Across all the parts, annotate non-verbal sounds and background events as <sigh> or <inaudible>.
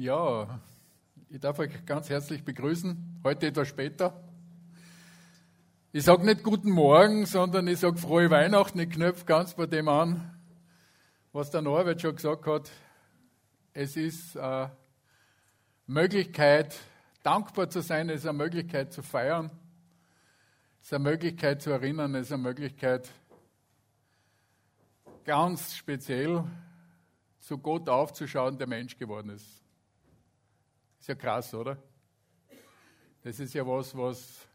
Ja, ich darf euch ganz herzlich begrüßen, heute etwas später. Ich sage nicht guten Morgen, sondern ich sage frohe Weihnachten. Ich knöpfe ganz bei dem an, was der Norbert schon gesagt hat. Es ist eine Möglichkeit, dankbar zu sein, es ist eine Möglichkeit zu feiern, es ist eine Möglichkeit zu erinnern, es ist eine Möglichkeit, ganz speziell zu Gott aufzuschauen, der Mensch geworden ist. Ist ja krass, oder? Das ist ja was, was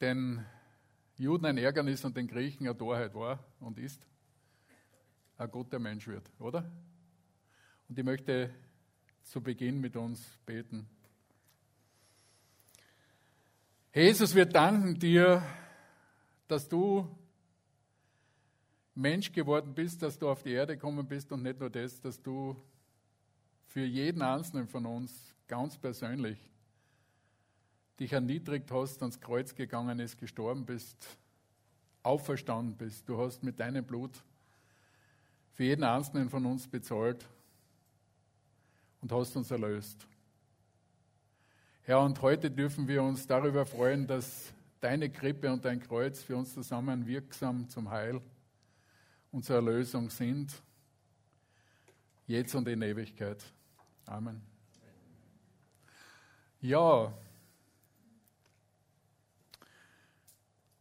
den Juden ein Ärgernis und den Griechen eine Torheit war und ist. Ein Gott, der Mensch wird, oder? Und ich möchte zu Beginn mit uns beten. Jesus, wir danken dir, dass du Mensch geworden bist, dass du auf die Erde gekommen bist und nicht nur das, dass du für jeden Einzelnen von uns ganz persönlich dich erniedrigt hast, ans Kreuz gegangen ist, gestorben bist, auferstanden bist. Du hast mit deinem Blut für jeden Einzelnen von uns bezahlt und hast uns erlöst. Herr, und heute dürfen wir uns darüber freuen, dass deine Krippe und dein Kreuz für uns zusammen wirksam zum Heil und zur Erlösung sind, jetzt und in Ewigkeit. Amen. Ja,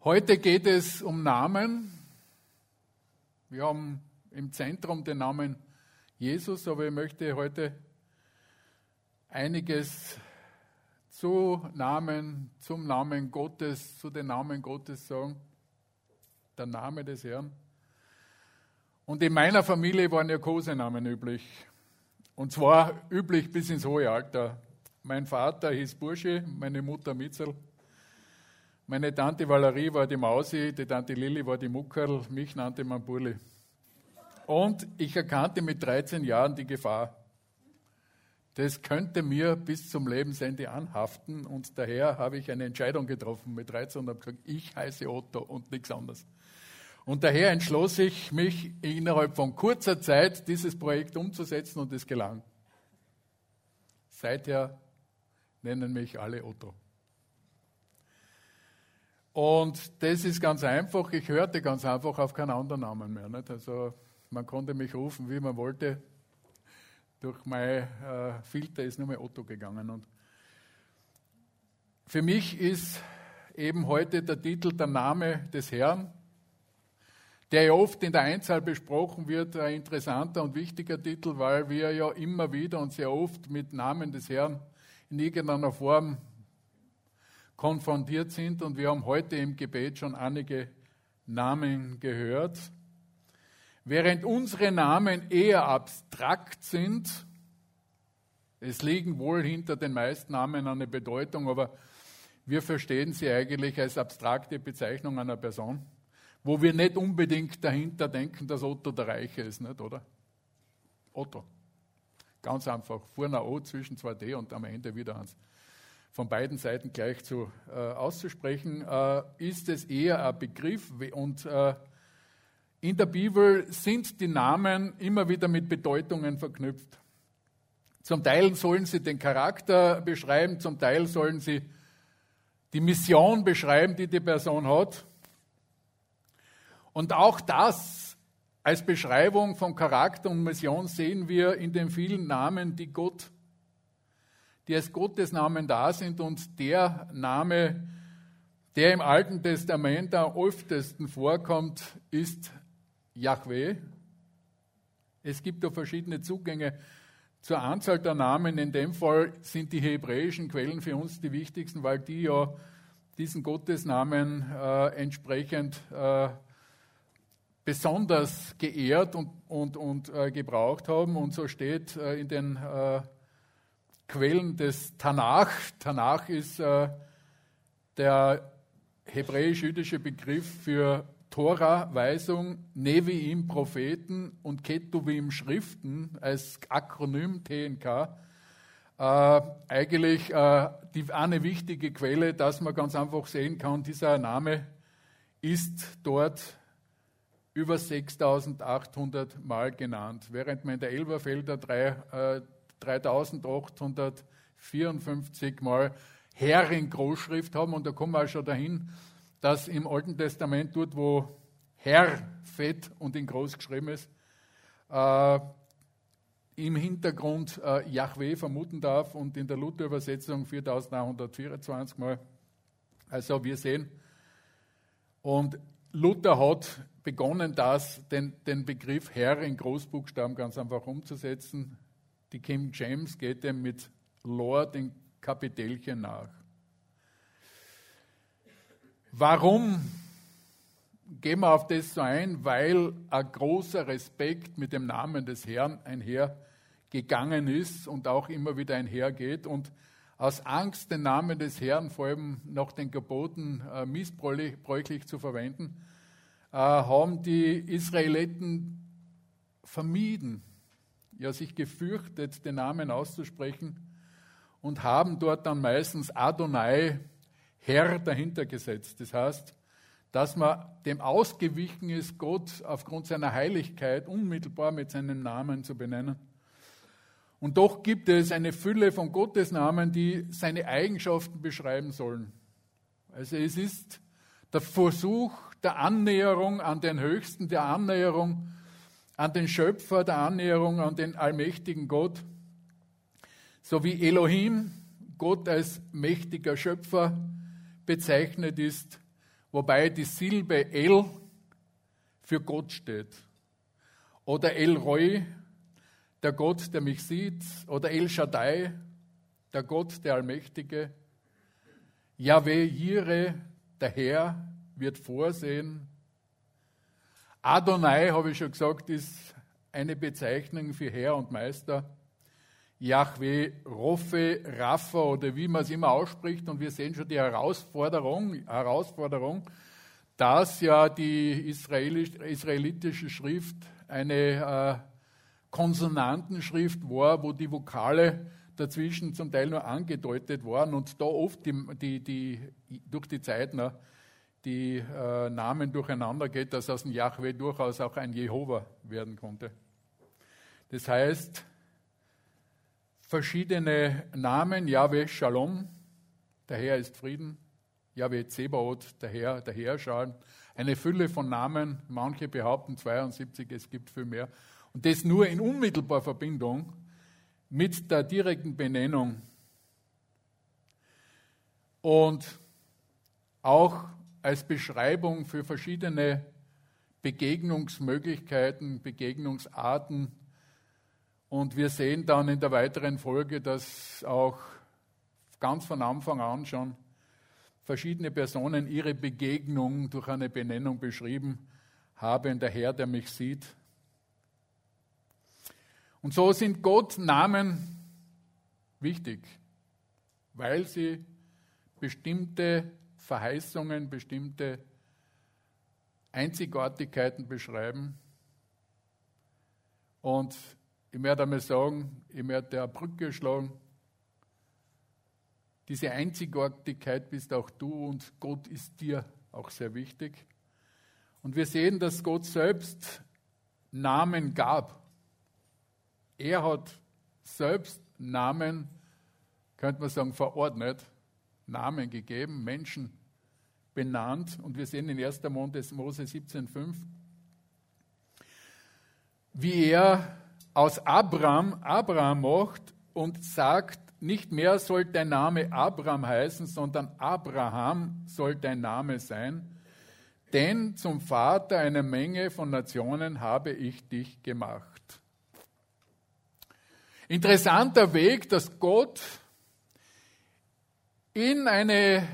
heute geht es um Namen. Wir haben im Zentrum den Namen Jesus, aber ich möchte heute einiges zu Namen, zum Namen Gottes, zu den Namen Gottes sagen. Der Name des Herrn. Und in meiner Familie waren ja Kosenamen üblich. Und zwar üblich bis ins hohe Alter. Mein Vater hieß Bursche, meine Mutter Mitzel. Meine Tante Valerie war die Mausi, die Tante Lilli war die Muckerl, mich nannte man Burli. Und ich erkannte mit 13 Jahren die Gefahr. Das könnte mir bis zum Lebensende anhaften und daher habe ich eine Entscheidung getroffen mit 13 und habe gesagt, ich heiße Otto und nichts anderes. Und daher entschloss ich mich innerhalb von kurzer Zeit, dieses Projekt umzusetzen und es gelang. Seither nennen mich alle Otto. Und das ist ganz einfach. Ich hörte ganz einfach auf keinen anderen Namen mehr. Nicht? Also man konnte mich rufen, wie man wollte. Durch mein äh, Filter ist nur mehr Otto gegangen. Und für mich ist eben heute der Titel der Name des Herrn der ja oft in der Einzahl besprochen wird, ein interessanter und wichtiger Titel, weil wir ja immer wieder und sehr oft mit Namen des Herrn in irgendeiner Form konfrontiert sind. Und wir haben heute im Gebet schon einige Namen gehört. Während unsere Namen eher abstrakt sind, es liegen wohl hinter den meisten Namen eine Bedeutung, aber wir verstehen sie eigentlich als abstrakte Bezeichnung einer Person wo wir nicht unbedingt dahinter denken, dass Otto der Reiche ist, nicht, oder? Otto. Ganz einfach. Vorne O zwischen zwei D und am Ende wieder eins. Von beiden Seiten gleich zu, äh, auszusprechen, äh, ist es eher ein Begriff und äh, in der Bibel sind die Namen immer wieder mit Bedeutungen verknüpft. Zum Teil sollen sie den Charakter beschreiben, zum Teil sollen sie die Mission beschreiben, die die Person hat. Und auch das als Beschreibung von Charakter und Mission sehen wir in den vielen Namen, die Gott, die als Gottes Namen da sind und der Name, der im Alten Testament am öftesten vorkommt, ist Yahweh. Es gibt da verschiedene Zugänge zur Anzahl der Namen. In dem Fall sind die hebräischen Quellen für uns die wichtigsten, weil die ja diesen Gottesnamen äh, entsprechend äh, besonders geehrt und, und, und äh, gebraucht haben. Und so steht äh, in den äh, Quellen des Tanach. Tanach ist äh, der hebräisch-jüdische Begriff für Tora, Weisung, Neviim, Propheten und Ketuvim, Schriften als Akronym TNK. Äh, eigentlich äh, die, eine wichtige Quelle, dass man ganz einfach sehen kann, dieser Name ist dort über 6800 Mal genannt, während man in der Elberfelder drei, äh, 3854 Mal Herr in Großschrift haben. Und da kommen wir auch schon dahin, dass im Alten Testament dort, wo Herr fett und in groß geschrieben ist, äh, im Hintergrund äh, Yahweh vermuten darf und in der Luther-Übersetzung 4924 Mal. Also wir sehen, und Luther hat begonnen, das, den, den Begriff Herr in Großbuchstaben ganz einfach umzusetzen. Die King James geht dem mit Lord in Kapitelchen nach. Warum gehen wir auf das so ein? Weil ein großer Respekt mit dem Namen des Herrn einhergegangen ist und auch immer wieder einhergeht. Und aus Angst, den Namen des Herrn vor allem nach den Geboten äh, missbräuchlich zu verwenden, äh, haben die Israeliten vermieden, ja sich gefürchtet, den Namen auszusprechen und haben dort dann meistens Adonai, Herr, dahinter gesetzt. Das heißt, dass man dem ausgewichen ist, Gott aufgrund seiner Heiligkeit unmittelbar mit seinem Namen zu benennen. Und doch gibt es eine Fülle von Gottesnamen, die seine Eigenschaften beschreiben sollen. Also es ist der Versuch der Annäherung an den Höchsten, der Annäherung an den Schöpfer, der Annäherung an den allmächtigen Gott so wie Elohim, Gott als mächtiger Schöpfer bezeichnet ist, wobei die Silbe El für Gott steht. Oder El Roy, der Gott, der mich sieht. Oder El Shaddai, der Gott, der Allmächtige. Yahweh Jire, der Herr, wird vorsehen. Adonai, habe ich schon gesagt, ist eine Bezeichnung für Herr und Meister. Yahweh, Rofe, Rapha oder wie man es immer ausspricht. Und wir sehen schon die Herausforderung, Herausforderung dass ja die israelitische Schrift eine äh, Konsonantenschrift war, wo die Vokale dazwischen zum Teil nur angedeutet waren und da oft die, die, die durch die Zeit die äh, Namen durcheinander geht, dass aus dem Yahweh durchaus auch ein Jehova werden konnte. Das heißt, verschiedene Namen. Yahweh Shalom, der Herr ist Frieden. Yahweh Zebaoth, der Herr, der Herrscher. Eine Fülle von Namen. Manche behaupten 72, es gibt viel mehr. Und das nur in unmittelbarer Verbindung mit der direkten Benennung. Und auch als Beschreibung für verschiedene Begegnungsmöglichkeiten, Begegnungsarten und wir sehen dann in der weiteren Folge, dass auch ganz von Anfang an schon verschiedene Personen ihre Begegnung durch eine Benennung beschrieben haben, der Herr, der mich sieht. Und so sind Gott Namen wichtig, weil sie bestimmte Verheißungen, bestimmte Einzigartigkeiten beschreiben. Und ich werde einmal sagen, ich werde eine Brücke schlagen. Diese Einzigartigkeit bist auch du und Gott ist dir auch sehr wichtig. Und wir sehen, dass Gott selbst Namen gab. Er hat selbst Namen, könnte man sagen, verordnet, Namen gegeben, Menschen benannt. Und wir sehen in 1. Mose 17,5, wie er aus Abraham Abraham macht und sagt, nicht mehr soll dein Name Abraham heißen, sondern Abraham soll dein Name sein, denn zum Vater einer Menge von Nationen habe ich dich gemacht. Interessanter Weg, dass Gott in eine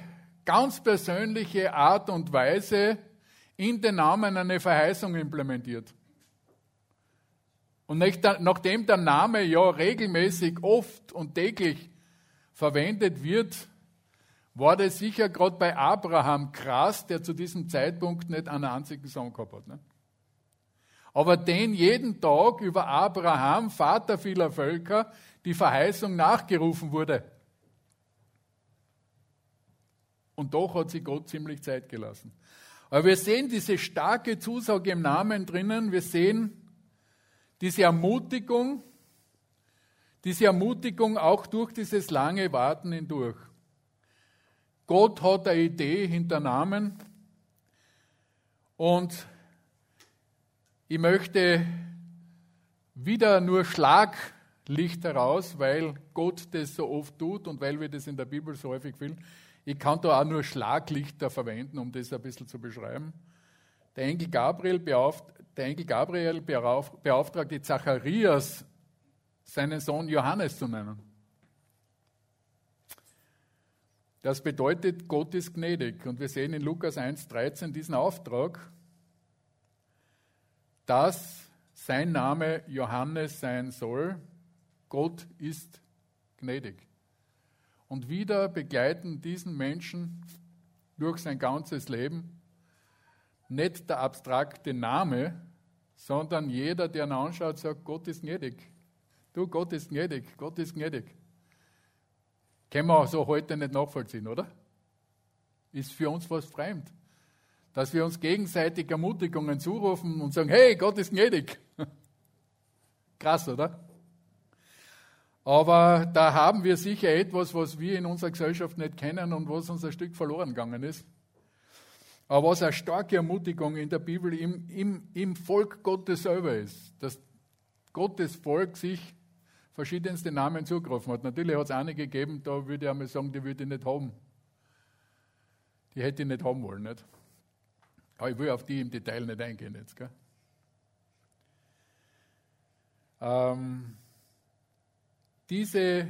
ganz persönliche Art und Weise in den Namen eine Verheißung implementiert. Und nachdem der Name ja regelmäßig, oft und täglich verwendet wird, war das sicher gerade bei Abraham krass, der zu diesem Zeitpunkt nicht einen einzigen Sohn gehabt hat. Ne? Aber den jeden Tag über Abraham, Vater vieler Völker, die Verheißung nachgerufen wurde. Und doch hat sich Gott ziemlich Zeit gelassen. Aber wir sehen diese starke Zusage im Namen drinnen. Wir sehen diese Ermutigung, diese Ermutigung auch durch dieses lange Warten hindurch. Gott hat eine Idee hinter Namen und ich möchte wieder nur Schlaglicht heraus, weil Gott das so oft tut und weil wir das in der Bibel so häufig finden. Ich kann da auch nur Schlaglichter verwenden, um das ein bisschen zu beschreiben. Der Engel Gabriel, beauft, der Engel Gabriel beauftragte Zacharias, seinen Sohn Johannes zu nennen. Das bedeutet, Gott ist gnädig. Und wir sehen in Lukas 1,13 diesen Auftrag, dass sein Name Johannes sein soll. Gott ist gnädig. Und wieder begleiten diesen Menschen durch sein ganzes Leben nicht der abstrakte Name, sondern jeder, der ihn anschaut, sagt, Gott ist gnädig. Du, Gott ist gnädig, Gott ist gnädig. Können wir so heute nicht nachvollziehen, oder? Ist für uns was fremd. Dass wir uns gegenseitig Ermutigungen zurufen und sagen, hey, Gott ist gnädig. <laughs> Krass, oder? Aber da haben wir sicher etwas, was wir in unserer Gesellschaft nicht kennen und was uns ein Stück verloren gegangen ist. Aber was eine starke Ermutigung in der Bibel im, im, im Volk Gottes selber ist, dass Gottes Volk sich verschiedenste Namen zugerufen hat. Natürlich hat es einige gegeben, da würde ich einmal sagen, die würde ich nicht haben. Die hätte ich nicht haben wollen. Nicht? Aber ich will auf die im Detail nicht eingehen jetzt. Gell? Ähm, diese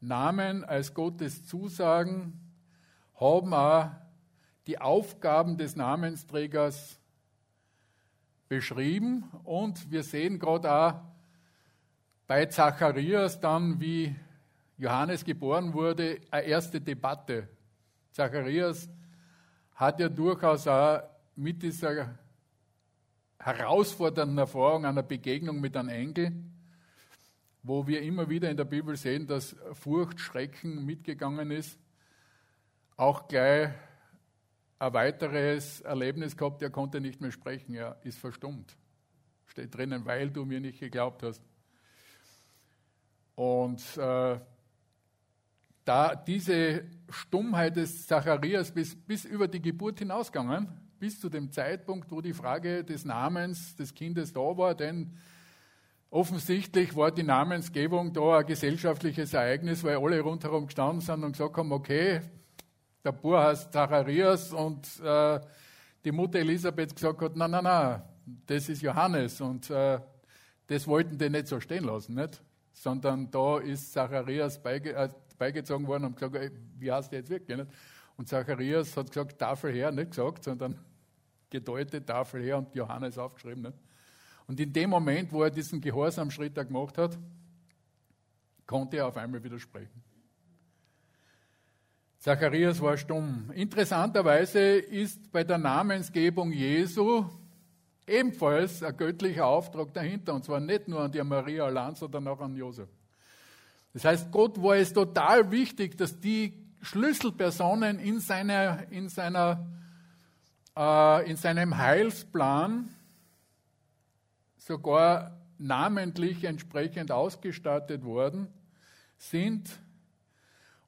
Namen als Gottes Zusagen haben auch die Aufgaben des Namensträgers beschrieben und wir sehen gerade auch bei Zacharias dann, wie Johannes geboren wurde, eine erste Debatte. Zacharias hat ja durchaus auch mit dieser herausfordernden Erfahrung einer Begegnung mit einem Engel, wo wir immer wieder in der Bibel sehen, dass Furcht, Schrecken mitgegangen ist, auch gleich ein weiteres Erlebnis gehabt, er konnte nicht mehr sprechen, er ist verstummt. Steht drinnen, weil du mir nicht geglaubt hast. Und äh, da diese Stummheit des Zacharias bis, bis über die Geburt hinausgegangen, bis zu dem Zeitpunkt, wo die Frage des Namens des Kindes da war, denn offensichtlich war die Namensgebung da ein gesellschaftliches Ereignis, weil alle rundherum gestanden sind und gesagt haben, okay, der Bur heißt Zacharias und äh, die Mutter Elisabeth gesagt hat, nein, nein, nein, das ist Johannes und äh, das wollten die nicht so stehen lassen, nicht? sondern da ist Zacharias beige, äh, beigezogen worden und gesagt, ey, wie heißt der jetzt wirklich? Nicht? Und Zacharias hat gesagt, Tafel her, nicht gesagt, sondern gedeutet, Tafel her und Johannes aufgeschrieben. Nicht? Und in dem Moment, wo er diesen Gehorsamschritt da gemacht hat, konnte er auf einmal widersprechen. Zacharias war stumm. Interessanterweise ist bei der Namensgebung Jesu ebenfalls ein göttlicher Auftrag dahinter, und zwar nicht nur an die Maria allein, sondern auch an Josef. Das heißt, Gott war es total wichtig, dass die Schlüsselpersonen in, seiner, in, seiner, äh, in seinem Heilsplan sogar namentlich entsprechend ausgestattet worden sind.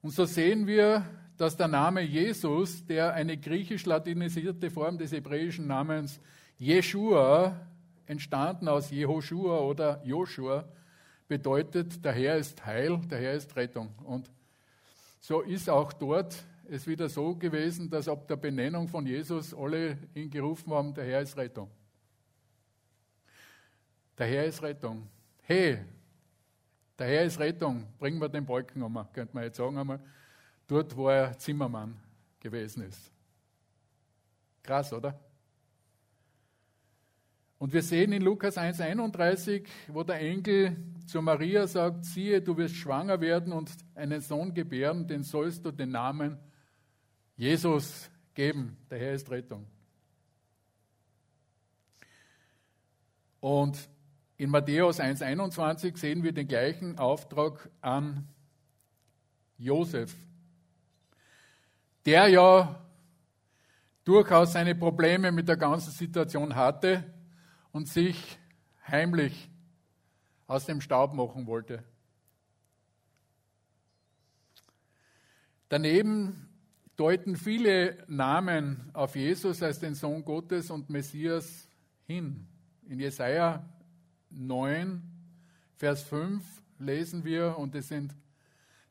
Und so sehen wir, dass der Name Jesus, der eine griechisch-latinisierte Form des hebräischen Namens Jeshua, entstanden aus Jehoshua oder Joshua, bedeutet, der Herr ist Heil, der Herr ist Rettung. Und so ist auch dort es wieder so gewesen, dass ab der Benennung von Jesus alle ihn gerufen haben, der Herr ist Rettung. Der Herr ist Rettung. Hey, der Herr ist Rettung, bringen wir den Balken um, könnte man jetzt sagen einmal, dort, wo er Zimmermann gewesen ist. Krass, oder? Und wir sehen in Lukas 1,31, wo der Engel zu Maria sagt: Siehe, du wirst schwanger werden und einen Sohn gebären, den sollst du den Namen Jesus geben. Der Herr ist Rettung. Und in Matthäus 1,21 sehen wir den gleichen Auftrag an Josef, der ja durchaus seine Probleme mit der ganzen Situation hatte und sich heimlich aus dem Staub machen wollte. Daneben deuten viele Namen auf Jesus als den Sohn Gottes und Messias hin. In Jesaja 9, Vers 5 lesen wir, und es sind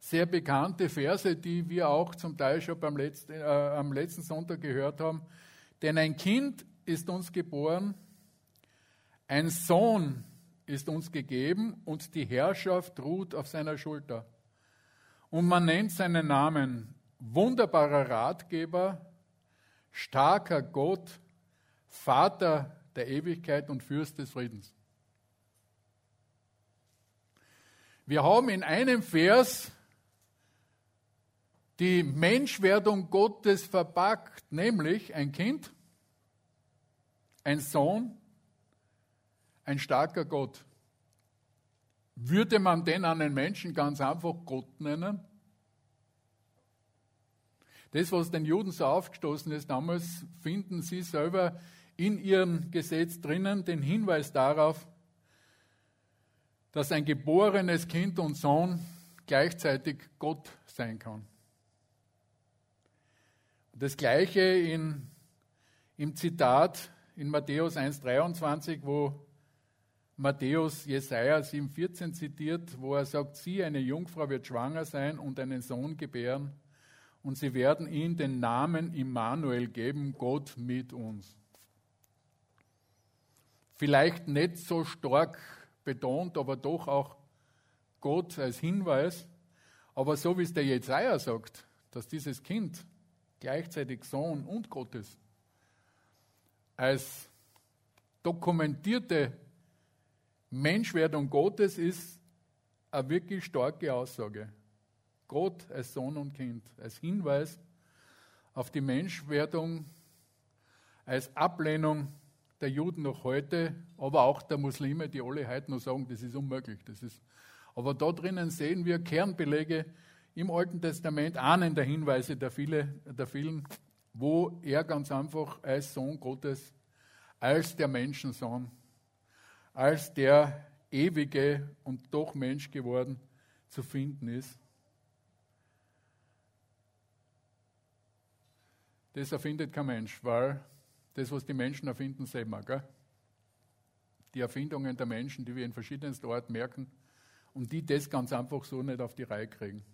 sehr bekannte Verse, die wir auch zum Teil schon beim letzten, äh, am letzten Sonntag gehört haben. Denn ein Kind ist uns geboren, ein Sohn ist uns gegeben und die Herrschaft ruht auf seiner Schulter. Und man nennt seinen Namen wunderbarer Ratgeber, starker Gott, Vater der Ewigkeit und Fürst des Friedens. Wir haben in einem Vers die Menschwerdung Gottes verpackt, nämlich ein Kind, ein Sohn, ein starker Gott. Würde man den einen Menschen ganz einfach Gott nennen? Das, was den Juden so aufgestoßen ist damals, finden sie selber in ihrem Gesetz drinnen, den Hinweis darauf, dass ein geborenes Kind und Sohn gleichzeitig Gott sein kann. Das gleiche in, im Zitat in Matthäus 1,23, wo Matthäus Jesaja 7,14 zitiert, wo er sagt: Sie, eine Jungfrau wird schwanger sein und einen Sohn gebären, und sie werden ihm den Namen Immanuel geben, Gott mit uns. Vielleicht nicht so stark betont, aber doch auch Gott als Hinweis. Aber so wie es der Jesaja sagt, dass dieses Kind gleichzeitig Sohn und Gottes, als dokumentierte Menschwerdung Gottes ist eine wirklich starke Aussage. Gott als Sohn und Kind, als Hinweis auf die Menschwerdung, als Ablehnung der Juden noch heute, aber auch der Muslime, die alle heute noch sagen, das ist unmöglich. Das ist, aber da drinnen sehen wir Kernbelege, im Alten Testament ahnen der Hinweise der, viele, der vielen, wo er ganz einfach als Sohn Gottes, als der Menschensohn, als der ewige und doch Mensch geworden zu finden ist. Das erfindet kein Mensch, weil das, was die Menschen erfinden, sehen wir. Gell? Die Erfindungen der Menschen, die wir in verschiedensten Orten merken und die das ganz einfach so nicht auf die Reihe kriegen.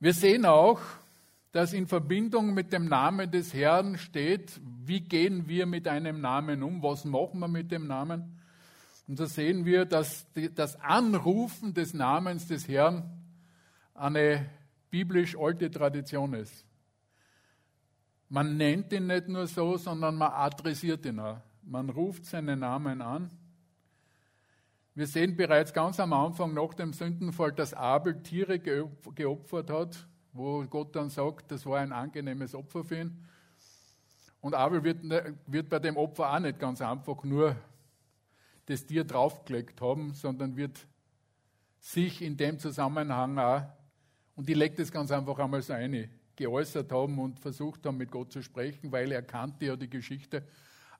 Wir sehen auch, dass in Verbindung mit dem Namen des Herrn steht, wie gehen wir mit einem Namen um, was machen wir mit dem Namen. Und da sehen wir, dass das Anrufen des Namens des Herrn eine biblisch alte Tradition ist. Man nennt ihn nicht nur so, sondern man adressiert ihn auch. Man ruft seinen Namen an wir sehen bereits ganz am Anfang nach dem Sündenfall, dass Abel Tiere geopfert hat, wo Gott dann sagt, das war ein angenehmes Opfer für ihn. Und Abel wird, ne, wird bei dem Opfer auch nicht ganz einfach nur das Tier draufgelegt haben, sondern wird sich in dem Zusammenhang auch, und ich lege das ganz einfach einmal so ein, geäußert haben und versucht haben, mit Gott zu sprechen, weil er kannte ja die Geschichte.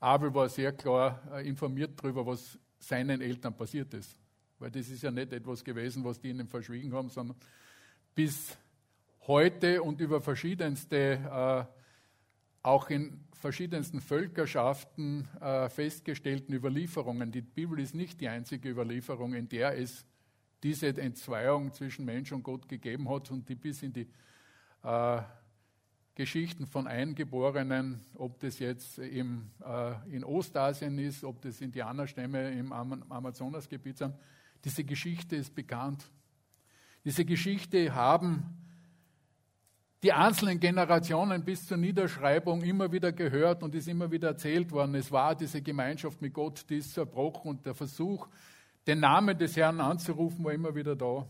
Abel war sehr klar äh, informiert darüber, was seinen Eltern passiert ist. Weil das ist ja nicht etwas gewesen, was die ihnen verschwiegen haben, sondern bis heute und über verschiedenste, äh, auch in verschiedensten Völkerschaften äh, festgestellten Überlieferungen. Die Bibel ist nicht die einzige Überlieferung, in der es diese Entzweiung zwischen Mensch und Gott gegeben hat und die bis in die äh, Geschichten von Eingeborenen, ob das jetzt im, äh, in Ostasien ist, ob das Indianerstämme im Amazonasgebiet sind. Diese Geschichte ist bekannt. Diese Geschichte haben die einzelnen Generationen bis zur Niederschreibung immer wieder gehört und ist immer wieder erzählt worden. Es war diese Gemeinschaft mit Gott, die ist zerbrochen und der Versuch, den Namen des Herrn anzurufen, war immer wieder da.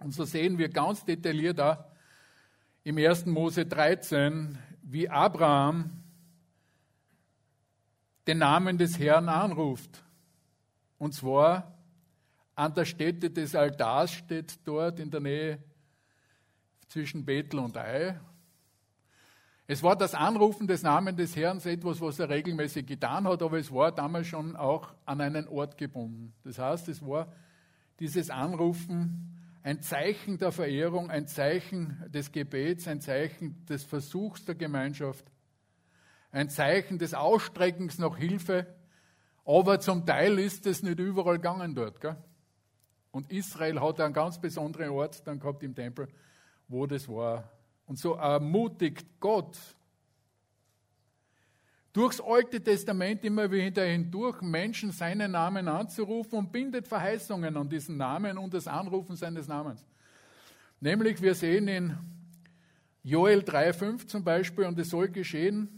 Und so sehen wir ganz detailliert im 1. Mose 13, wie Abraham den Namen des Herrn anruft. Und zwar an der Stätte des Altars steht dort in der Nähe zwischen Bethel und Ai. Es war das Anrufen des Namens des Herrn etwas, was er regelmäßig getan hat, aber es war damals schon auch an einen Ort gebunden. Das heißt, es war dieses Anrufen ein Zeichen der Verehrung, ein Zeichen des Gebets, ein Zeichen des Versuchs der Gemeinschaft, ein Zeichen des Ausstreckens nach Hilfe. Aber zum Teil ist es nicht überall gegangen dort. Gell? Und Israel hat einen ganz besonderen Ort dann gehabt im Tempel, wo das war. Und so ermutigt Gott durchs Alte Testament immer wieder hindurch Menschen seinen Namen anzurufen und bindet Verheißungen an diesen Namen und das Anrufen seines Namens. Nämlich, wir sehen in Joel 3,5 zum Beispiel, und es soll geschehen,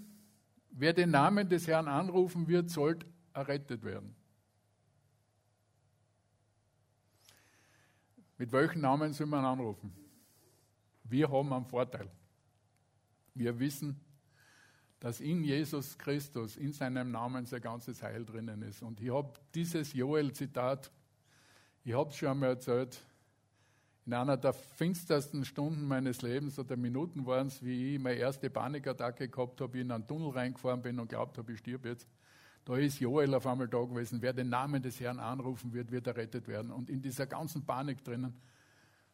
wer den Namen des Herrn anrufen wird, soll errettet werden. Mit welchen Namen soll man anrufen? Wir haben einen Vorteil. Wir wissen, dass in Jesus Christus, in seinem Namen sein ganzes Heil drinnen ist. Und ich habe dieses Joel-Zitat, ich habe es schon einmal erzählt, in einer der finstersten Stunden meines Lebens oder Minuten waren es, wie ich meine erste Panikattacke gehabt habe, in einen Tunnel reingefahren bin und glaubt habe, ich stirb jetzt. Da ist Joel auf einmal da gewesen. Wer den Namen des Herrn anrufen wird, wird errettet werden. Und in dieser ganzen Panik drinnen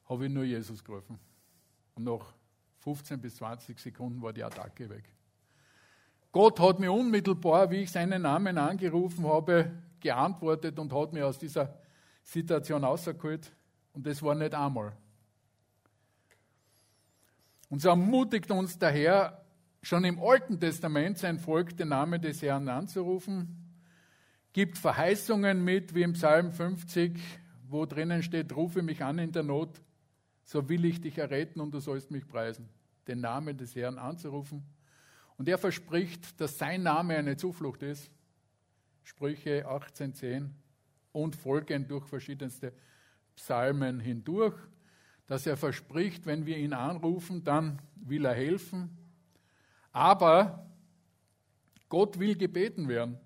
habe ich nur Jesus gerufen. Und nach 15 bis 20 Sekunden war die Attacke weg. Gott hat mir unmittelbar, wie ich seinen Namen angerufen habe, geantwortet und hat mich aus dieser Situation rausgeholt. Und das war nicht einmal. Und so ermutigt uns der Herr, schon im Alten Testament sein Volk den Namen des Herrn anzurufen, gibt Verheißungen mit, wie im Psalm 50, wo drinnen steht, rufe mich an in der Not, so will ich dich erretten und du sollst mich preisen. Den Namen des Herrn anzurufen. Und er verspricht, dass sein Name eine Zuflucht ist. Sprüche 18,10 und folgend durch verschiedenste Psalmen hindurch, dass er verspricht, wenn wir ihn anrufen, dann will er helfen. Aber Gott will gebeten werden.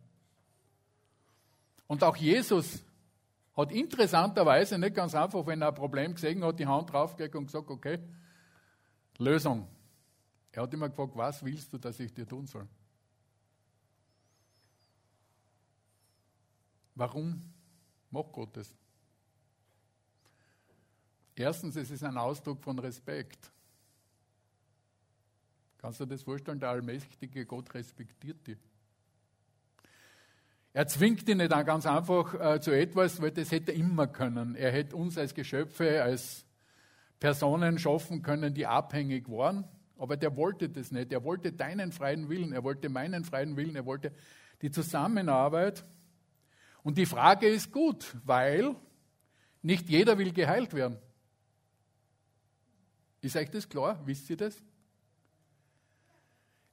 Und auch Jesus hat interessanterweise nicht ganz einfach, wenn er ein Problem gesehen hat, die Hand draufgelegt und gesagt, okay, Lösung. Er hat immer gefragt, was willst du, dass ich dir tun soll? Warum macht Gott das? Erstens, es ist ein Ausdruck von Respekt. Kannst du dir das vorstellen? Der allmächtige Gott respektiert dich. Er zwingt ihn nicht ganz einfach äh, zu etwas, weil das hätte er immer können. Er hätte uns als Geschöpfe, als Personen schaffen können, die abhängig waren. Aber der wollte das nicht. Er wollte deinen freien Willen, er wollte meinen freien Willen, er wollte die Zusammenarbeit. Und die Frage ist gut, weil nicht jeder will geheilt werden. Ist euch das klar? Wisst ihr das?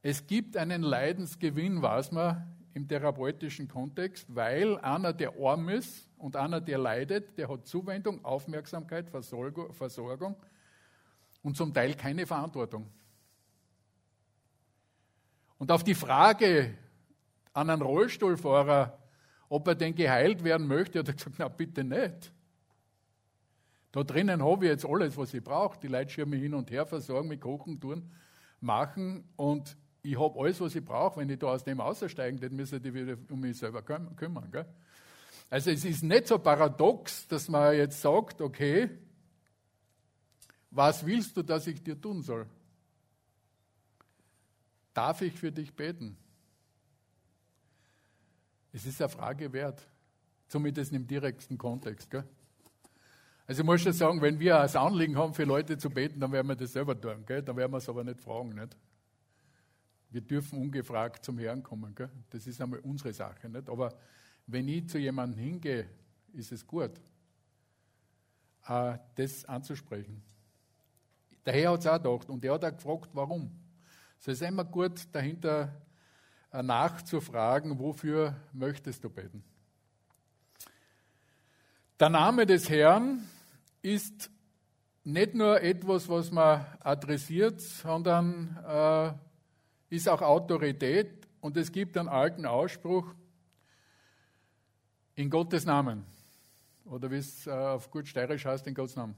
Es gibt einen Leidensgewinn, weiß man, im therapeutischen Kontext, weil einer, der arm ist und einer, der leidet, der hat Zuwendung, Aufmerksamkeit, Versorgung und zum Teil keine Verantwortung. Und auf die Frage an einen Rollstuhlfahrer, ob er denn geheilt werden möchte, hat er gesagt, na bitte nicht. Da drinnen habe ich jetzt alles, was ich brauche. Die Leute schirmen mich hin und her, versorgen mich, kochen, tun, machen und ich habe alles, was ich brauche. Wenn ich da aus dem aussteigen, dann müssen die wieder um mich selber kümmern. Gell? Also es ist nicht so paradox, dass man jetzt sagt, okay, was willst du, dass ich dir tun soll? Darf ich für dich beten? Es ist eine Frage wert, zumindest im direkten Kontext. Gell? Also ich muss schon sagen, wenn wir ein Anliegen haben, für Leute zu beten, dann werden wir das selber tun. Gell? Dann werden wir es aber nicht fragen. Nicht? Wir dürfen ungefragt zum Herrn kommen. Gell? Das ist einmal unsere Sache. Nicht? Aber wenn ich zu jemandem hingehe, ist es gut, äh, das anzusprechen. Der Herr hat es auch gedacht und er hat auch gefragt, warum. So ist immer gut, dahinter äh, nachzufragen, wofür möchtest du beten. Der Name des Herrn ist nicht nur etwas, was man adressiert, sondern äh, ist auch Autorität und es gibt einen alten Ausspruch, in Gottes Namen. Oder wie es äh, auf gut steirisch heißt, in Gottes Namen.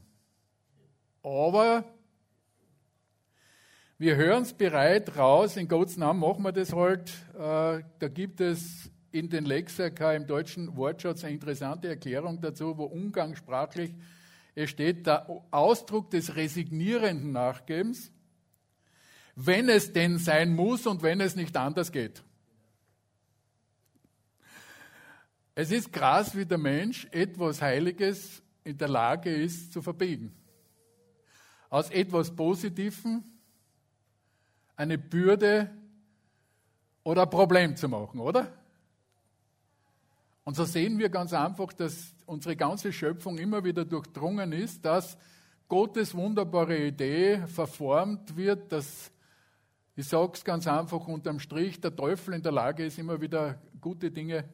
Aber Wir hören es bereit raus, in Gottes Namen machen wir das halt. Äh, da gibt es in den Lexika im deutschen Wortschatz eine interessante Erklärung dazu, wo umgangssprachlich es steht, der Ausdruck des resignierenden Nachgebens, wenn es denn sein muss und wenn es nicht anders geht. Es ist krass, wie der Mensch etwas Heiliges in der Lage ist zu verbiegen. Aus etwas Positivem eine Bürde oder ein Problem zu machen, oder? Und so sehen wir ganz einfach, dass unsere ganze Schöpfung immer wieder durchdrungen ist, dass Gottes wunderbare Idee verformt wird, dass, ich sage es ganz einfach unterm Strich, der Teufel in der Lage ist, immer wieder gute Dinge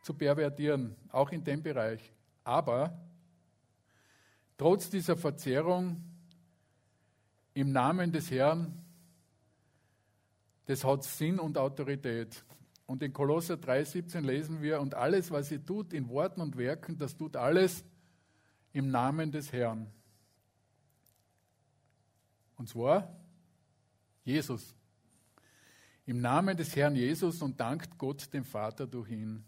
zu pervertieren, auch in dem Bereich. Aber trotz dieser Verzerrung im Namen des Herrn das hat Sinn und Autorität. Und in Kolosser 3,17 lesen wir, und alles, was ihr tut in Worten und Werken, das tut alles im Namen des Herrn. Und zwar Jesus. Im Namen des Herrn Jesus und dankt Gott dem Vater durch ihn.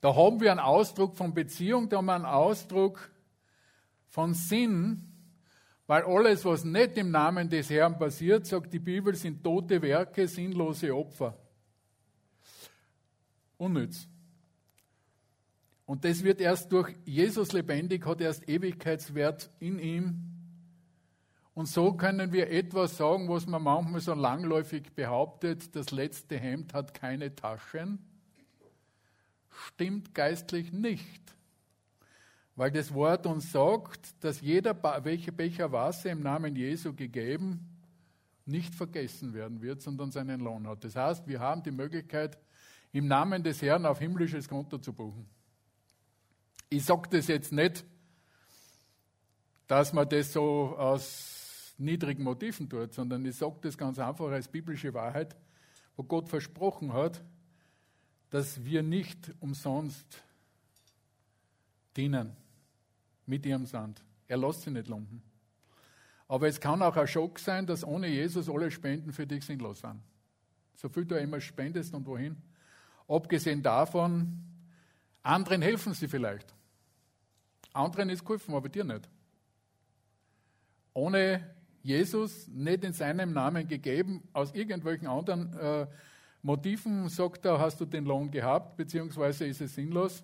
Da haben wir einen Ausdruck von Beziehung, da haben wir einen Ausdruck von Sinn, weil alles, was nicht im Namen des Herrn passiert, sagt die Bibel, sind tote Werke, sinnlose Opfer. Unnütz. Und das wird erst durch Jesus lebendig, hat erst Ewigkeitswert in ihm. Und so können wir etwas sagen, was man manchmal so langläufig behauptet, das letzte Hemd hat keine Taschen. Stimmt geistlich nicht weil das Wort uns sagt, dass jeder Becher Wasser im Namen Jesu gegeben nicht vergessen werden wird, sondern seinen Lohn hat. Das heißt, wir haben die Möglichkeit, im Namen des Herrn auf himmlisches Konto zu buchen. Ich sage das jetzt nicht, dass man das so aus niedrigen Motiven tut, sondern ich sage das ganz einfach als biblische Wahrheit, wo Gott versprochen hat, dass wir nicht umsonst dienen mit ihrem Sand. Er lässt sie nicht lumpen. Aber es kann auch ein Schock sein, dass ohne Jesus alle Spenden für dich sinnlos sind. So viel du immer spendest und wohin. Abgesehen davon, anderen helfen sie vielleicht. Anderen ist geholfen, aber dir nicht. Ohne Jesus, nicht in seinem Namen gegeben, aus irgendwelchen anderen äh, Motiven, sagt er, hast du den Lohn gehabt, beziehungsweise ist es sinnlos.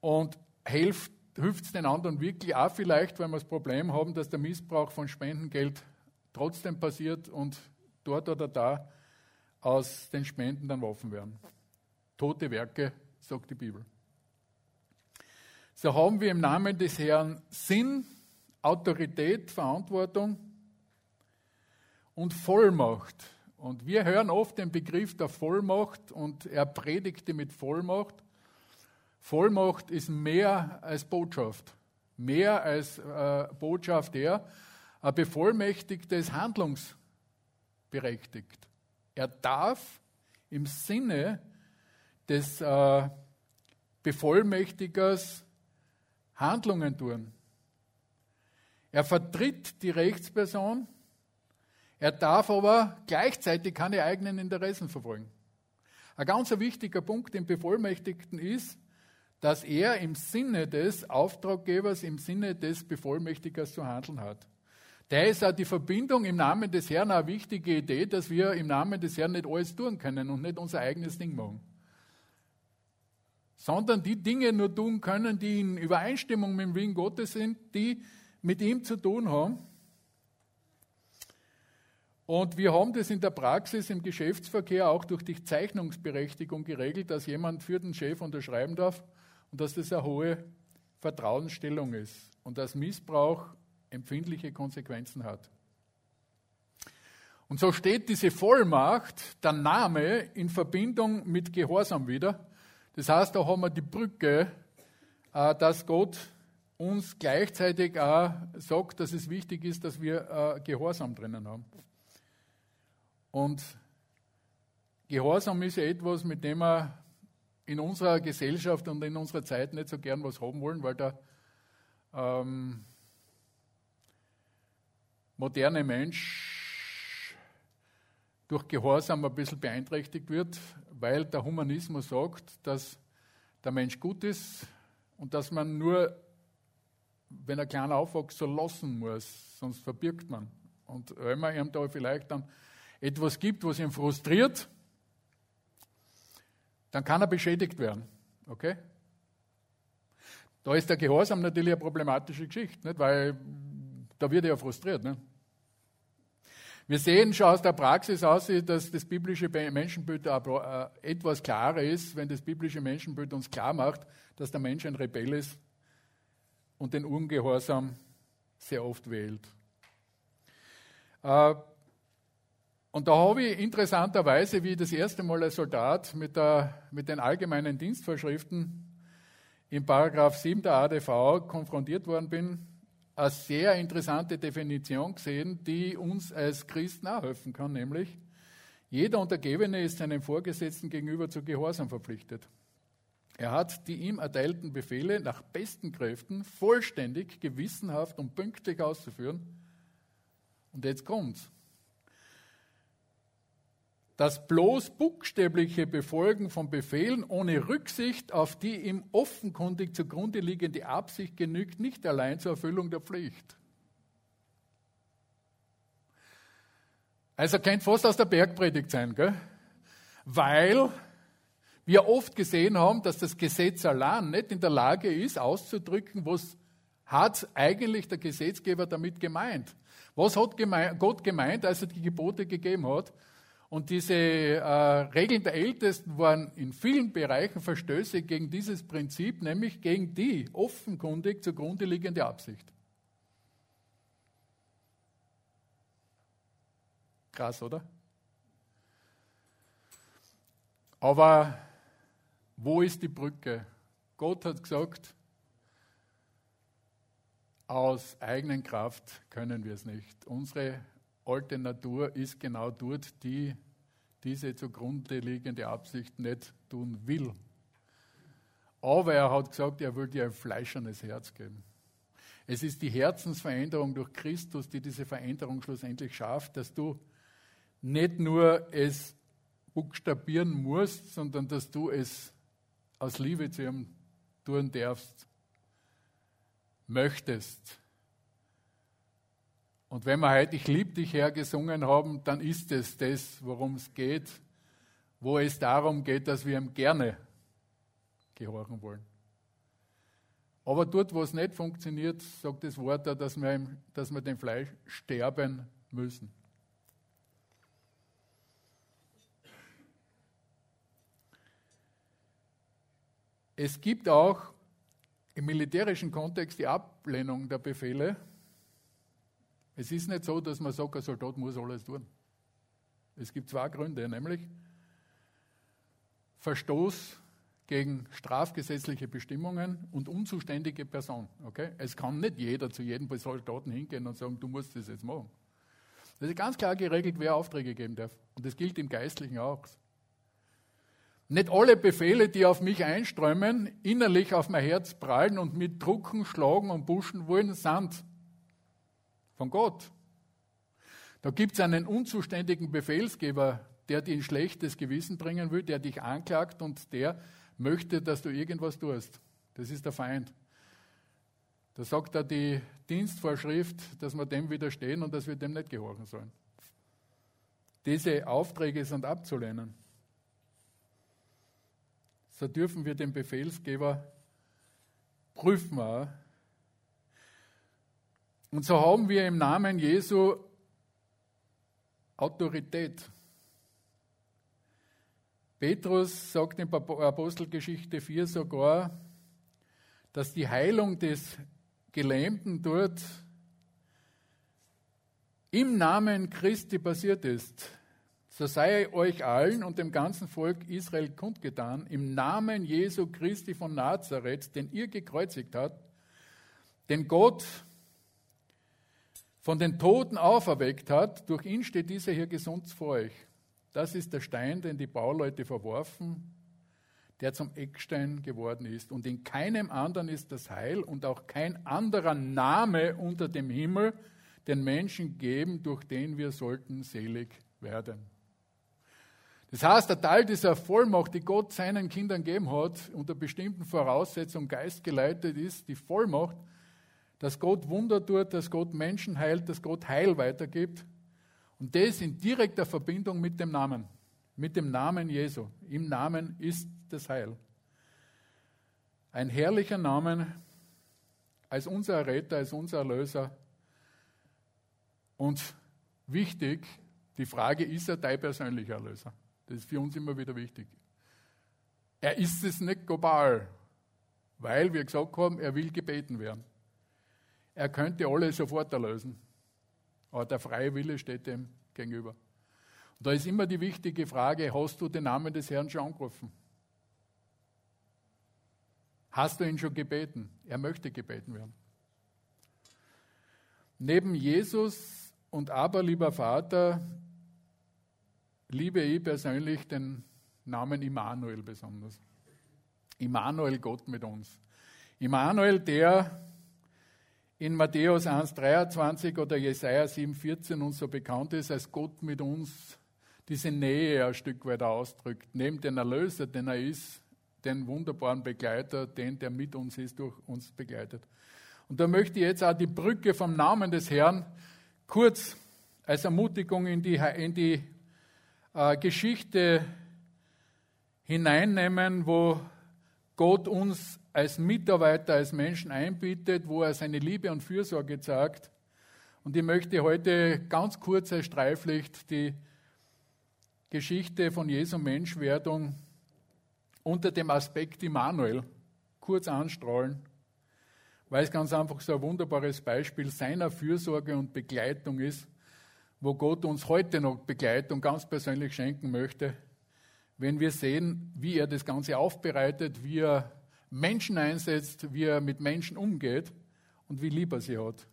Und hilft es den anderen wirklich auch vielleicht, weil wir das Problem haben, dass der Missbrauch von Spendengeld trotzdem passiert und dort oder da aus den Spenden dann Waffen werden. Tote Werke, sagt die Bibel. So haben wir im Namen des Herrn Sinn, Autorität, Verantwortung und Vollmacht. Und wir hören oft den Begriff der Vollmacht und er predigte mit Vollmacht. Vollmacht ist mehr als Botschaft. Mehr als äh, Botschaft er. Ein Bevollmächtigter ist handlungsberechtigt. Er darf im Sinne des äh, Bevollmächtigers Handlungen tun. Er vertritt die Rechtsperson, er darf aber gleichzeitig keine eigenen Interessen verfolgen. Ein ganz wichtiger Punkt im Bevollmächtigten ist, dass er im Sinne des Auftraggebers, im Sinne des Bevollmächtigers zu handeln hat. Da ist auch die Verbindung im Namen des Herrn eine wichtige Idee, dass wir im Namen des Herrn nicht alles tun können und nicht unser eigenes Ding machen. Sondern die Dinge nur tun können, die in Übereinstimmung mit dem Willen Gottes sind, die mit ihm zu tun haben. Und wir haben das in der Praxis im Geschäftsverkehr auch durch die Zeichnungsberechtigung geregelt, dass jemand für den Chef unterschreiben darf und dass das eine hohe Vertrauensstellung ist und dass Missbrauch empfindliche Konsequenzen hat. Und so steht diese Vollmacht, der Name, in Verbindung mit Gehorsam wieder. Das heißt, da haben wir die Brücke, äh, dass Gott uns gleichzeitig auch sagt, dass es wichtig ist, dass wir äh, Gehorsam drinnen haben. Und Gehorsam ist ja etwas, mit dem wir in unserer Gesellschaft und in unserer Zeit nicht so gern was haben wollen, weil da ähm, moderne Mensch durch Gehorsam ein bisschen beeinträchtigt wird, weil der Humanismus sagt, dass der Mensch gut ist und dass man nur, wenn er klein aufwächst, so lassen muss, sonst verbirgt man. Und wenn man ihm da vielleicht dann etwas gibt, was ihn frustriert, dann kann er beschädigt werden. Okay? Da ist der Gehorsam natürlich eine problematische Geschichte, nicht? weil da wird er ja frustriert. Nicht? Wir sehen schon aus der Praxis aus, dass das biblische Menschenbild äh, etwas klarer ist, wenn das biblische Menschenbild uns klar macht, dass der Mensch ein Rebell ist und den Ungehorsam sehr oft wählt. Äh, und da habe ich interessanterweise, wie ich das erste Mal als Soldat mit, der, mit den allgemeinen Dienstvorschriften im Paragraph 7 der ADV konfrontiert worden bin, eine sehr interessante Definition gesehen, die uns als Christen auch helfen kann, nämlich jeder Untergebene ist seinem Vorgesetzten gegenüber zu Gehorsam verpflichtet. Er hat die ihm erteilten Befehle nach besten Kräften vollständig, gewissenhaft und pünktlich auszuführen. Und jetzt kommt's. Das bloß buchstäbliche Befolgen von Befehlen ohne Rücksicht auf die ihm offenkundig zugrunde liegende Absicht genügt nicht allein zur Erfüllung der Pflicht. Also könnte fast aus der Bergpredigt sein, gell? weil wir oft gesehen haben, dass das Gesetz allein nicht in der Lage ist, auszudrücken, was hat eigentlich der Gesetzgeber damit gemeint. Was hat Gott gemeint, als er die Gebote gegeben hat? Und diese äh, Regeln der Ältesten waren in vielen Bereichen Verstöße gegen dieses Prinzip, nämlich gegen die offenkundig zugrunde liegende Absicht. Krass, oder? Aber wo ist die Brücke? Gott hat gesagt, aus eigenen Kraft können wir es nicht. Unsere alte Natur ist genau dort, die diese zugrunde liegende Absicht nicht tun will. Aber er hat gesagt, er will dir ein fleischernes Herz geben. Es ist die Herzensveränderung durch Christus, die diese Veränderung schlussendlich schafft, dass du nicht nur es buchstabieren musst, sondern dass du es aus Liebe zu ihm tun darfst, möchtest. Und wenn wir heute Ich liebe dich Herr gesungen haben, dann ist es das, worum es geht, wo es darum geht, dass wir ihm gerne gehorchen wollen. Aber dort, wo es nicht funktioniert, sagt das Wort da, dass wir, dass wir dem Fleisch sterben müssen. Es gibt auch im militärischen Kontext die Ablehnung der Befehle. Es ist nicht so, dass man sagt, ein Soldat muss alles tun. Es gibt zwei Gründe, nämlich Verstoß gegen strafgesetzliche Bestimmungen und unzuständige Person. Okay? Es kann nicht jeder zu jedem Soldaten hingehen und sagen, du musst das jetzt machen. Das ist ganz klar geregelt, wer Aufträge geben darf. Und das gilt im Geistlichen auch. Nicht alle Befehle, die auf mich einströmen, innerlich auf mein Herz prallen und mit drucken, schlagen und buschen wollen, sind von Gott. Da gibt es einen unzuständigen Befehlsgeber, der dir ein schlechtes Gewissen bringen will, der dich anklagt und der möchte, dass du irgendwas tust. Das ist der Feind. Da sagt er die Dienstvorschrift, dass wir dem widerstehen und dass wir dem nicht gehorchen sollen. Diese Aufträge sind abzulehnen. So dürfen wir den Befehlsgeber prüfen. Und so haben wir im Namen Jesu Autorität. Petrus sagt in Apostelgeschichte 4 sogar, dass die Heilung des Gelähmten dort im Namen Christi passiert ist. So sei euch allen und dem ganzen Volk Israel kundgetan, im Namen Jesu Christi von Nazareth, den ihr gekreuzigt habt, den Gott von den Toten auferweckt hat, durch ihn steht dieser hier gesund vor euch. Das ist der Stein, den die Bauleute verworfen, der zum Eckstein geworden ist. Und in keinem anderen ist das Heil und auch kein anderer Name unter dem Himmel den Menschen geben, durch den wir sollten selig werden. Das heißt, der Teil dieser Vollmacht, die Gott seinen Kindern gegeben hat, unter bestimmten Voraussetzungen geistgeleitet ist, die Vollmacht, dass Gott Wunder tut, dass Gott Menschen heilt, dass Gott Heil weitergibt. Und das in direkter Verbindung mit dem Namen, mit dem Namen Jesu. Im Namen ist das Heil. Ein herrlicher Name als unser Retter, als unser Erlöser. Und wichtig, die Frage, ist er dein persönlicher Erlöser? Das ist für uns immer wieder wichtig. Er ist es nicht global, weil wir gesagt haben, er will gebeten werden. Er könnte alle sofort erlösen. Aber der freie Wille steht dem gegenüber. Und da ist immer die wichtige Frage, hast du den Namen des Herrn schon angerufen? Hast du ihn schon gebeten? Er möchte gebeten werden. Neben Jesus und aber, lieber Vater, liebe ich persönlich den Namen Immanuel besonders. Immanuel, Gott mit uns. Immanuel, der in Matthäus 1,23 oder Jesaja 7,14 uns so bekannt ist, als Gott mit uns diese Nähe ein Stück weit ausdrückt. Neben den Erlöser, den er ist, den wunderbaren Begleiter, den, der mit uns ist, durch uns begleitet. Und da möchte ich jetzt auch die Brücke vom Namen des Herrn kurz als Ermutigung in die, in die äh, Geschichte hineinnehmen, wo Gott uns als Mitarbeiter, als Menschen einbietet, wo er seine Liebe und Fürsorge zeigt. Und ich möchte heute ganz kurz als Streiflicht die Geschichte von Jesu Menschwerdung unter dem Aspekt Immanuel kurz anstrahlen, weil es ganz einfach so ein wunderbares Beispiel seiner Fürsorge und Begleitung ist, wo Gott uns heute noch Begleitung ganz persönlich schenken möchte, wenn wir sehen, wie er das Ganze aufbereitet, wie er Menschen einsetzt, wie er mit Menschen umgeht und wie lieb er sie hat.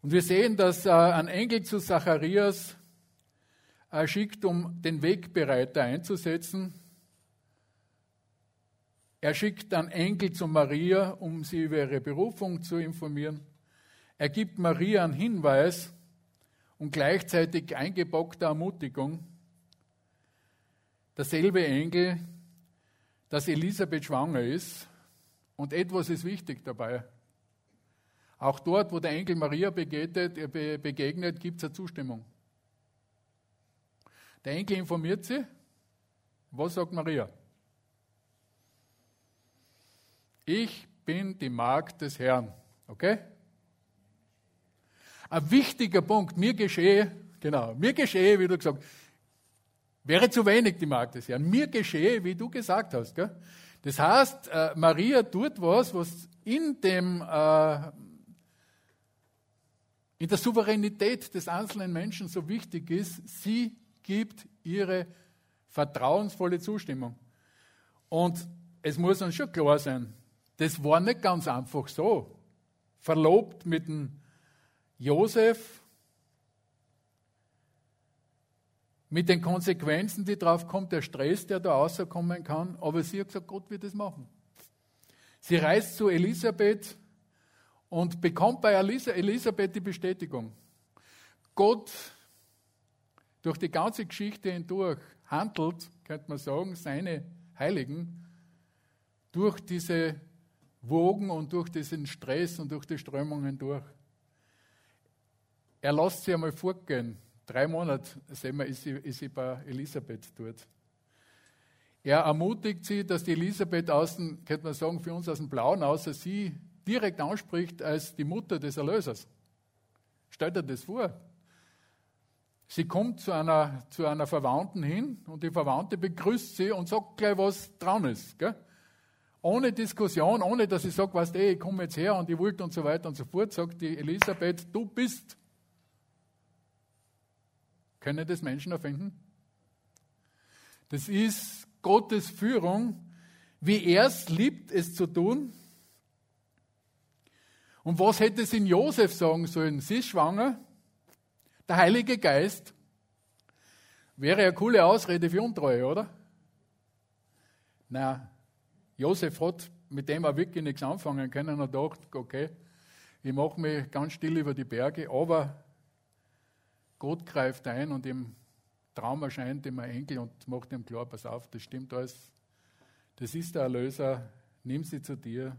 Und wir sehen, dass äh, ein Engel zu Zacharias äh, schickt, um den Wegbereiter einzusetzen. Er schickt einen Engel zu Maria, um sie über ihre Berufung zu informieren. Er gibt Maria einen Hinweis und gleichzeitig eingepackte Ermutigung. Derselbe Engel, dass Elisabeth schwanger ist. Und etwas ist wichtig dabei. Auch dort, wo der Engel Maria begegnet, begegnet gibt es eine Zustimmung. Der Engel informiert sie. Was sagt Maria? Ich bin die Magd des Herrn. Okay? Ein wichtiger Punkt, mir geschehe, genau, mir geschehe, wie du gesagt hast, wäre zu wenig die Magd des Herrn. Mir geschehe, wie du gesagt hast. Gell? Das heißt, äh, Maria tut was, was in dem, äh, in der Souveränität des einzelnen Menschen so wichtig ist. Sie gibt ihre vertrauensvolle Zustimmung. Und es muss uns schon klar sein, das war nicht ganz einfach so. Verlobt mit dem Josef, mit den Konsequenzen, die drauf kommt, der Stress, der da rauskommen kann. Aber sie hat gesagt, Gott wird das machen. Sie reist zu Elisabeth und bekommt bei Elisabeth die Bestätigung. Gott, durch die ganze Geschichte hindurch, handelt, könnte man sagen, seine Heiligen durch diese Wogen und durch diesen Stress und durch die Strömungen durch. Er lässt sie einmal fortgehen. Drei Monate, sehen wir, ist sie, ist sie bei Elisabeth dort. Er ermutigt sie, dass die Elisabeth außen, könnte man sagen, für uns aus dem Blauen außer sie direkt anspricht als die Mutter des Erlösers. Stellt er das vor? Sie kommt zu einer, zu einer Verwandten hin und die Verwandte begrüßt sie und sagt gleich, was dran ist. Gell? ohne Diskussion, ohne dass ich sage, weißt du, ich komme jetzt her und ich wollte und so weiter und so fort, sagt die Elisabeth, du bist. Können das Menschen erfinden? Das ist Gottes Führung, wie er es liebt, es zu tun. Und was hätte es in Josef sagen sollen? Sie ist schwanger, der Heilige Geist. Wäre eine coole Ausrede für Untreue, oder? Na, Josef hat mit dem auch wirklich nichts anfangen können und dachte, okay, ich mache mich ganz still über die Berge, aber Gott greift ein und im Traum erscheint ihm ein Enkel und macht ihm klar, pass auf, das stimmt alles, das ist der Erlöser, nimm sie zu dir.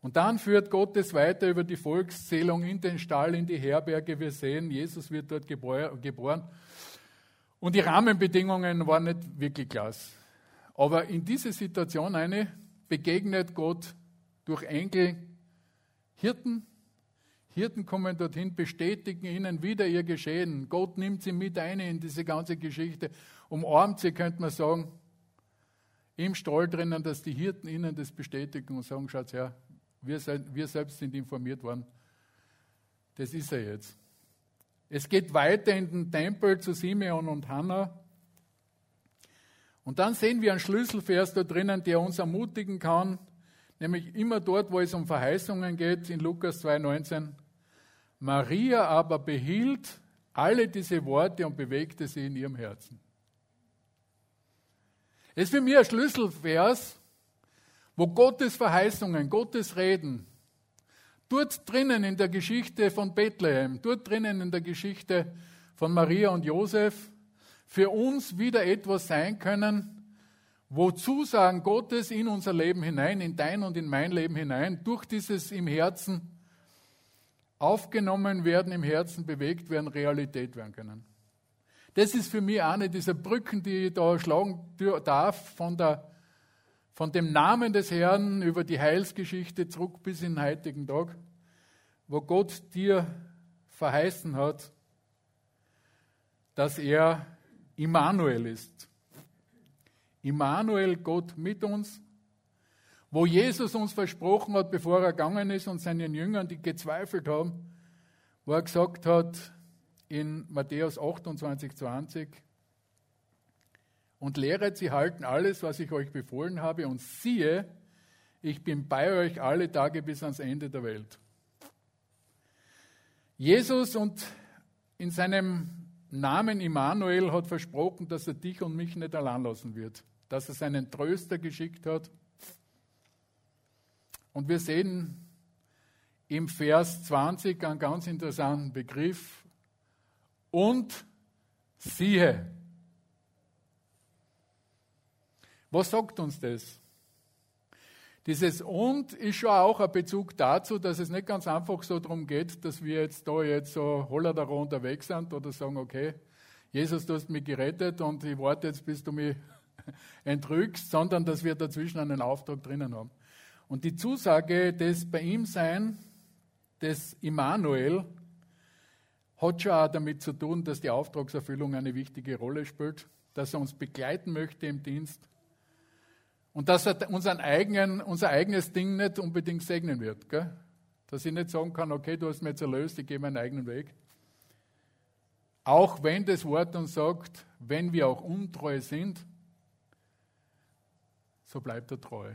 Und dann führt Gott es weiter über die Volkszählung in den Stall, in die Herberge. Wir sehen, Jesus wird dort geboren. Und die Rahmenbedingungen waren nicht wirklich klasse. Aber in diese Situation eine begegnet Gott durch Engel Hirten. Hirten kommen dorthin, bestätigen ihnen wieder ihr Geschehen. Gott nimmt sie mit ein in diese ganze Geschichte, umarmt sie, könnte man sagen, im Stall drinnen, dass die Hirten ihnen das bestätigen und sagen, schaut her, wir, wir selbst sind informiert worden. Das ist er jetzt. Es geht weiter in den Tempel zu Simeon und Hannah. Und dann sehen wir einen Schlüsselvers da drinnen, der uns ermutigen kann, nämlich immer dort, wo es um Verheißungen geht, in Lukas 2,19. Maria aber behielt alle diese Worte und bewegte sie in ihrem Herzen. Das ist für mich ein Schlüsselvers, wo Gottes Verheißungen, Gottes Reden, dort drinnen in der Geschichte von Bethlehem, dort drinnen in der Geschichte von Maria und Josef, für uns wieder etwas sein können, wo Zusagen Gottes in unser Leben hinein, in dein und in mein Leben hinein, durch dieses im Herzen aufgenommen werden, im Herzen bewegt werden, Realität werden können. Das ist für mich eine dieser Brücken, die ich da schlagen darf, von, der, von dem Namen des Herrn über die Heilsgeschichte zurück bis in den heutigen Tag, wo Gott dir verheißen hat, dass er Immanuel ist. Immanuel, Gott mit uns, wo Jesus uns versprochen hat, bevor er gegangen ist und seinen Jüngern, die gezweifelt haben, wo er gesagt hat in Matthäus 28, 20, und lehret sie halten alles, was ich euch befohlen habe, und siehe, ich bin bei euch alle Tage bis ans Ende der Welt. Jesus und in seinem Namen Immanuel hat versprochen, dass er dich und mich nicht allein lassen wird, dass er seinen Tröster geschickt hat. Und wir sehen im Vers 20 einen ganz interessanten Begriff. Und siehe. Was sagt uns das? Dieses und ist schon auch ein Bezug dazu, dass es nicht ganz einfach so darum geht, dass wir jetzt da jetzt so hollerdaro unterwegs sind oder sagen, okay, Jesus, du hast mich gerettet und ich warte jetzt, bis du mich <laughs> entrückst, sondern dass wir dazwischen einen Auftrag drinnen haben. Und die Zusage des bei ihm Sein, des Immanuel, hat schon auch damit zu tun, dass die Auftragserfüllung eine wichtige Rolle spielt, dass er uns begleiten möchte im Dienst und dass er unseren eigenen, unser eigenes Ding nicht unbedingt segnen wird. Gell? Dass ich nicht sagen kann, okay, du hast mich jetzt erlöst, ich gehe meinen eigenen Weg. Auch wenn das Wort uns sagt, wenn wir auch untreu sind, so bleibt er treu.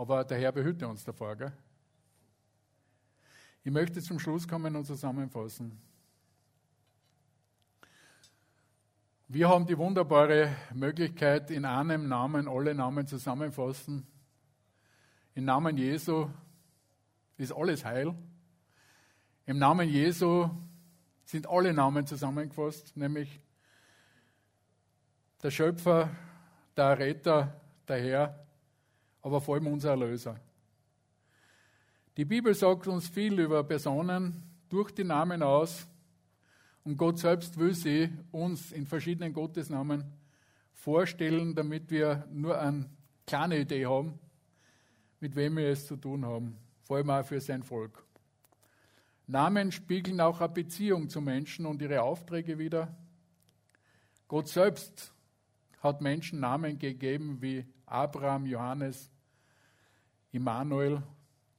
Aber der Herr behüte uns davor. Gell? Ich möchte zum Schluss kommen und zusammenfassen. Wir haben die wunderbare Möglichkeit, in einem Namen alle Namen zusammenfassen. Im Namen Jesu ist alles heil. Im Namen Jesu sind alle Namen zusammengefasst, nämlich der Schöpfer, der Retter, der Herr, aber vor allem unser Erlöser. Die Bibel sagt uns viel über Personen durch die Namen aus, und Gott selbst will sie uns in verschiedenen Gottesnamen vorstellen, damit wir nur eine kleine Idee haben, mit wem wir es zu tun haben, vor allem auch für sein Volk. Namen spiegeln auch eine Beziehung zu Menschen und ihre Aufträge wider. Gott selbst hat Menschen Namen gegeben wie Abraham, Johannes, Immanuel,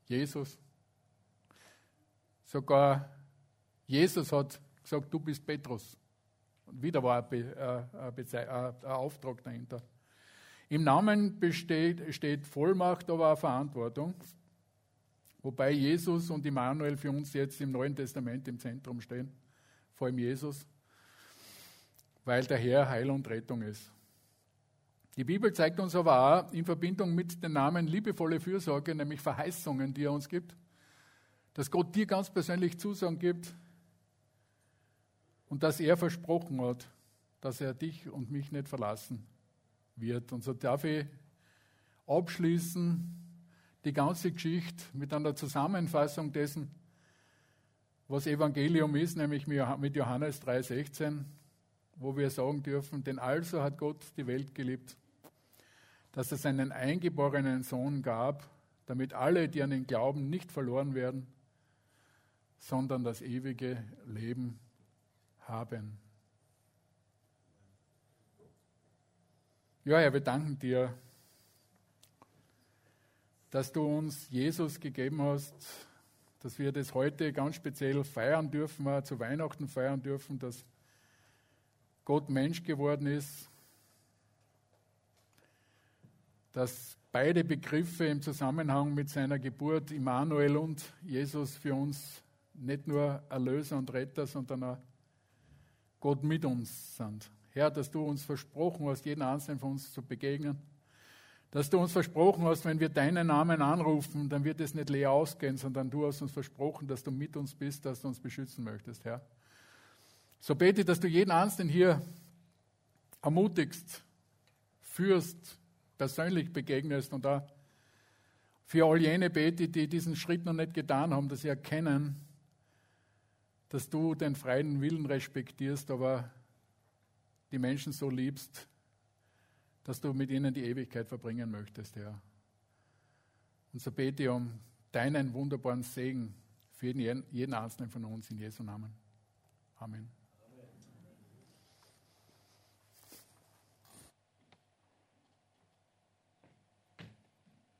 Jesus. Sogar Jesus hat gesagt, du bist Petrus. Und wieder war ein, äh, ein Auftrag dahinter. Im Namen besteht, steht Vollmacht, aber auch Verantwortung. Wobei Jesus und Immanuel für uns jetzt im Neuen Testament im Zentrum stehen. Vor allem Jesus. Weil der Herr Heil und Rettung ist. Die Bibel zeigt uns aber auch in Verbindung mit dem Namen liebevolle Fürsorge, nämlich Verheißungen, die er uns gibt, dass Gott dir ganz persönlich Zusagen gibt und dass er versprochen hat, dass er dich und mich nicht verlassen wird. Und so darf ich abschließen die ganze Geschichte mit einer Zusammenfassung dessen, was Evangelium ist, nämlich mit Johannes 3,16, wo wir sagen dürfen, denn also hat Gott die Welt geliebt, dass es einen eingeborenen Sohn gab, damit alle, die an ihn glauben, nicht verloren werden, sondern das ewige Leben haben. Ja, Herr, wir danken dir, dass du uns Jesus gegeben hast, dass wir das heute ganz speziell feiern dürfen, zu Weihnachten feiern dürfen, dass Gott Mensch geworden ist, dass beide Begriffe im Zusammenhang mit seiner Geburt, Immanuel und Jesus, für uns nicht nur Erlöser und Retter, sondern auch Gott mit uns sind. Herr, dass du uns versprochen hast, jeden Einzelnen von uns zu begegnen. Dass du uns versprochen hast, wenn wir deinen Namen anrufen, dann wird es nicht leer ausgehen, sondern du hast uns versprochen, dass du mit uns bist, dass du uns beschützen möchtest, Herr. So bete, dass du jeden Einzelnen hier ermutigst, führst, persönlich begegnest und auch für all jene bete, die diesen Schritt noch nicht getan haben, dass sie erkennen, dass du den freien Willen respektierst, aber die Menschen so liebst, dass du mit ihnen die Ewigkeit verbringen möchtest, Herr. Und so bete ich um deinen wunderbaren Segen für jeden, jeden Einzelnen von uns in Jesu Namen. Amen.